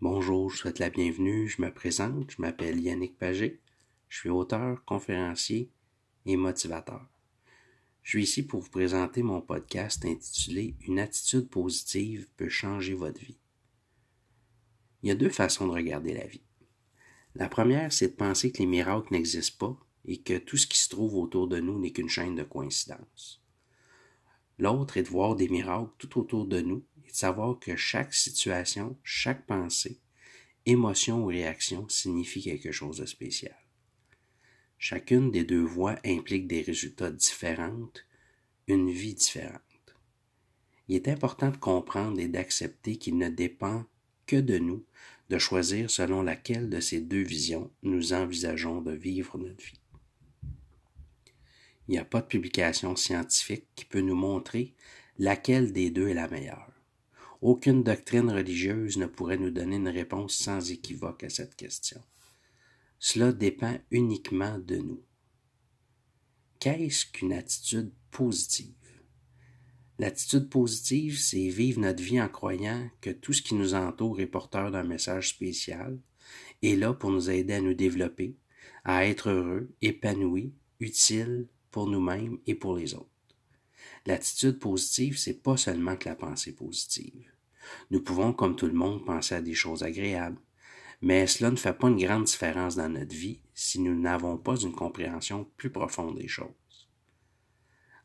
Bonjour, je souhaite la bienvenue. Je me présente, je m'appelle Yannick Pagé. Je suis auteur, conférencier et motivateur. Je suis ici pour vous présenter mon podcast intitulé Une attitude positive peut changer votre vie. Il y a deux façons de regarder la vie. La première, c'est de penser que les miracles n'existent pas et que tout ce qui se trouve autour de nous n'est qu'une chaîne de coïncidences. L'autre est de voir des miracles tout autour de nous et de savoir que chaque situation, chaque pensée, émotion ou réaction signifie quelque chose de spécial. Chacune des deux voies implique des résultats différents, une vie différente. Il est important de comprendre et d'accepter qu'il ne dépend que de nous de choisir selon laquelle de ces deux visions nous envisageons de vivre notre vie. Il n'y a pas de publication scientifique qui peut nous montrer laquelle des deux est la meilleure. Aucune doctrine religieuse ne pourrait nous donner une réponse sans équivoque à cette question. Cela dépend uniquement de nous. Qu'est-ce qu'une attitude positive? L'attitude positive, c'est vivre notre vie en croyant que tout ce qui nous entoure est porteur d'un message spécial, est là pour nous aider à nous développer, à être heureux, épanoui, utile, pour nous-mêmes et pour les autres. L'attitude positive, c'est pas seulement que la pensée positive. Nous pouvons, comme tout le monde, penser à des choses agréables, mais cela ne fait pas une grande différence dans notre vie si nous n'avons pas une compréhension plus profonde des choses.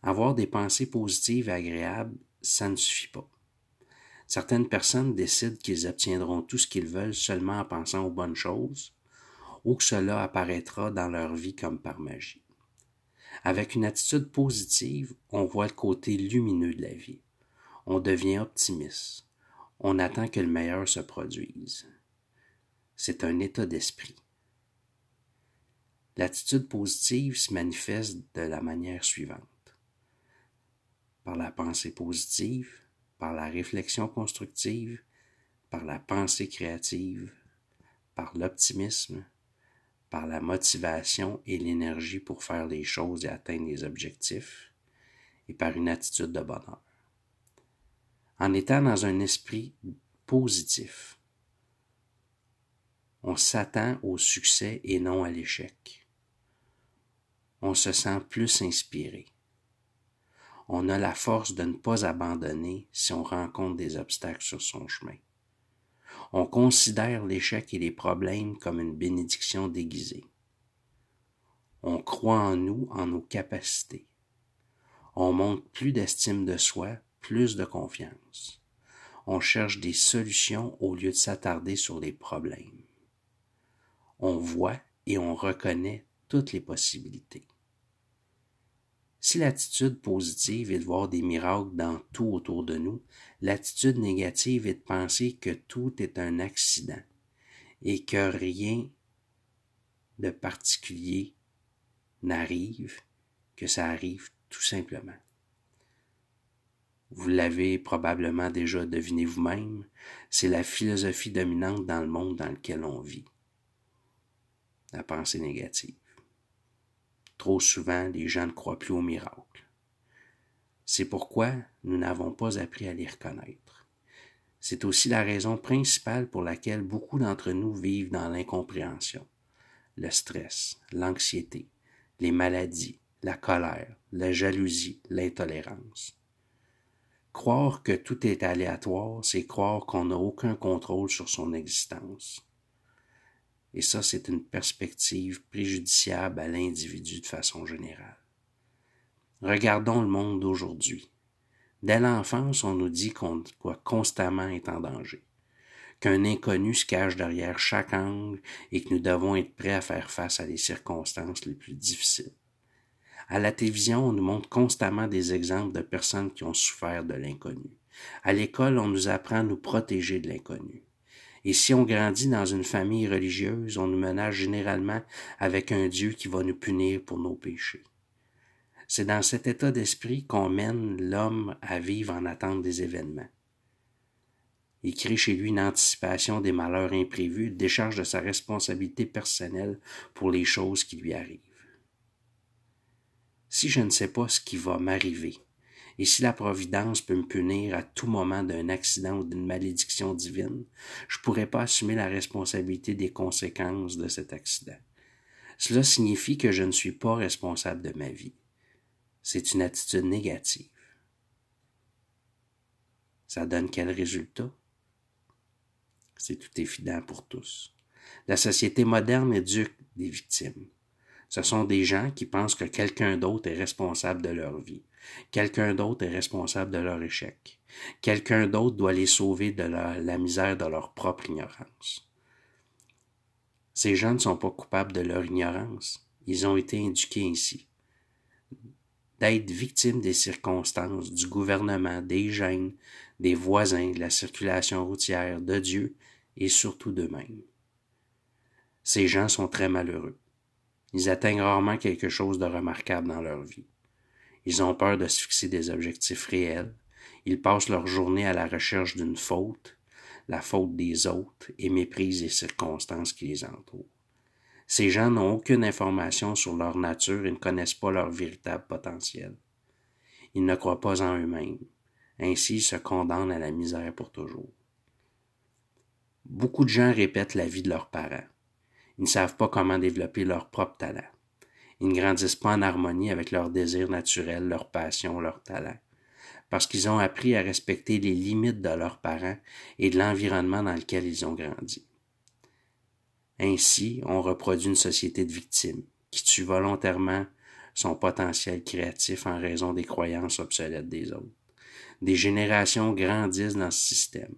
Avoir des pensées positives et agréables, ça ne suffit pas. Certaines personnes décident qu'ils obtiendront tout ce qu'ils veulent seulement en pensant aux bonnes choses, ou que cela apparaîtra dans leur vie comme par magie. Avec une attitude positive, on voit le côté lumineux de la vie. On devient optimiste. On attend que le meilleur se produise. C'est un état d'esprit. L'attitude positive se manifeste de la manière suivante. Par la pensée positive, par la réflexion constructive, par la pensée créative, par l'optimisme, par la motivation et l'énergie pour faire les choses et atteindre les objectifs, et par une attitude de bonheur. En étant dans un esprit positif, on s'attend au succès et non à l'échec. On se sent plus inspiré. On a la force de ne pas abandonner si on rencontre des obstacles sur son chemin. On considère l'échec et les problèmes comme une bénédiction déguisée. On croit en nous, en nos capacités. On montre plus d'estime de soi, plus de confiance. On cherche des solutions au lieu de s'attarder sur les problèmes. On voit et on reconnaît toutes les possibilités. Si l'attitude positive est de voir des miracles dans tout autour de nous, l'attitude négative est de penser que tout est un accident et que rien de particulier n'arrive, que ça arrive tout simplement. Vous l'avez probablement déjà deviné vous-même, c'est la philosophie dominante dans le monde dans lequel on vit. La pensée négative. Trop souvent, les gens ne croient plus aux miracles. C'est pourquoi nous n'avons pas appris à les reconnaître. C'est aussi la raison principale pour laquelle beaucoup d'entre nous vivent dans l'incompréhension, le stress, l'anxiété, les maladies, la colère, la jalousie, l'intolérance. Croire que tout est aléatoire, c'est croire qu'on n'a aucun contrôle sur son existence. Et ça, c'est une perspective préjudiciable à l'individu de façon générale. Regardons le monde d'aujourd'hui. Dès l'enfance, on nous dit qu'on doit constamment être en danger, qu'un inconnu se cache derrière chaque angle et que nous devons être prêts à faire face à les circonstances les plus difficiles. À la télévision, on nous montre constamment des exemples de personnes qui ont souffert de l'inconnu. À l'école, on nous apprend à nous protéger de l'inconnu. Et si on grandit dans une famille religieuse, on nous menace généralement avec un Dieu qui va nous punir pour nos péchés. C'est dans cet état d'esprit qu'on mène l'homme à vivre en attente des événements. Il crée chez lui une anticipation des malheurs imprévus, décharge de sa responsabilité personnelle pour les choses qui lui arrivent. Si je ne sais pas ce qui va m'arriver, Et si la Providence peut me punir à tout moment d'un accident ou d'une malédiction divine, je ne pourrais pas assumer la responsabilité des conséquences de cet accident. Cela signifie que je ne suis pas responsable de ma vie. C'est une attitude négative. Ça donne quel résultat? C'est tout évident pour tous. La société moderne éduque des victimes. Ce sont des gens qui pensent que quelqu'un d'autre est responsable de leur vie. Quelqu'un d'autre est responsable de leur échec. Quelqu'un d'autre doit les sauver de la, misère de leur propre ignorance. Ces gens ne sont pas coupables de leur ignorance. Ils ont été éduqués ainsi. D'être victimes des circonstances, du gouvernement, des gènes, des voisins, de la circulation routière, de Dieu et surtout d'eux-mêmes. Ces gens sont très malheureux. Ils atteignent rarement quelque chose de remarquable dans leur vie. Ils ont peur de se fixer des objectifs réels. Ils passent leur journée à la recherche d'une faute, la faute des autres, et méprisent les circonstances qui les entourent. Ces gens n'ont aucune information sur leur nature et ne connaissent pas leur véritable potentiel. Ils ne croient pas en eux-mêmes. Ainsi, ils se condamnent à la misère pour toujours. Beaucoup de gens répètent la vie de leurs parents. Ils ne savent pas comment développer leur propre talent. Ils ne grandissent pas en harmonie avec leurs désirs naturels, leurs passions, leurs talents, parce qu'ils ont appris à respecter les limites de leurs parents et de l'environnement dans lequel ils ont grandi. Ainsi, on reproduit une société de victimes qui tue volontairement son potentiel créatif en raison des croyances obsolètes des autres. Des générations grandissent dans ce système.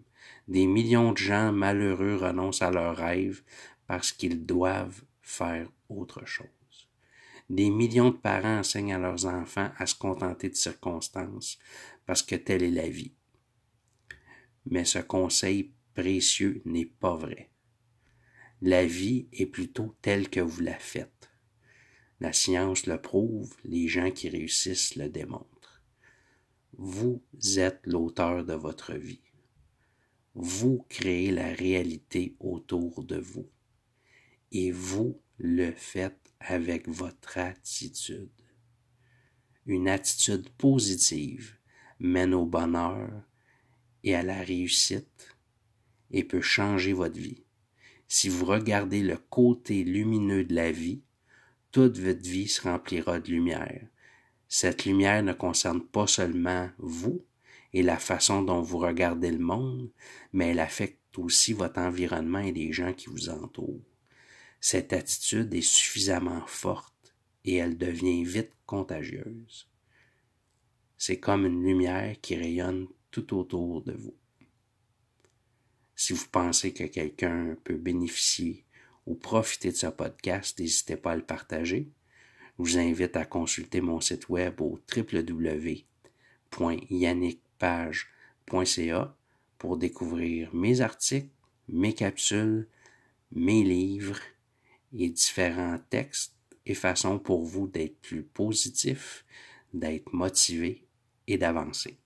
Des millions de gens malheureux renoncent à leurs rêves parce qu'ils doivent faire autre chose. Des millions de parents enseignent à leurs enfants à se contenter de circonstances parce que telle est la vie. Mais ce conseil précieux n'est pas vrai. La vie est plutôt telle que vous la faites. La science le prouve, les gens qui réussissent le démontrent. Vous êtes l'auteur de votre vie. Vous créez la réalité autour de vous et vous le faites avec votre attitude. Une attitude positive mène au bonheur et à la réussite et peut changer votre vie. Si vous regardez le côté lumineux de la vie, toute votre vie se remplira de lumière. Cette lumière ne concerne pas seulement vous et la façon dont vous regardez le monde, mais elle affecte aussi votre environnement et les gens qui vous entourent. Cette attitude est suffisamment forte et elle devient vite contagieuse. C'est comme une lumière qui rayonne tout autour de vous. Si vous pensez que quelqu'un peut bénéficier ou profiter de ce podcast, n'hésitez pas à le partager. Je vous invite à consulter mon site web au www.yannickpage.ca pour découvrir mes articles, mes capsules, mes livres et différents textes et façons pour vous d'être plus positif, d'être motivé et d'avancer.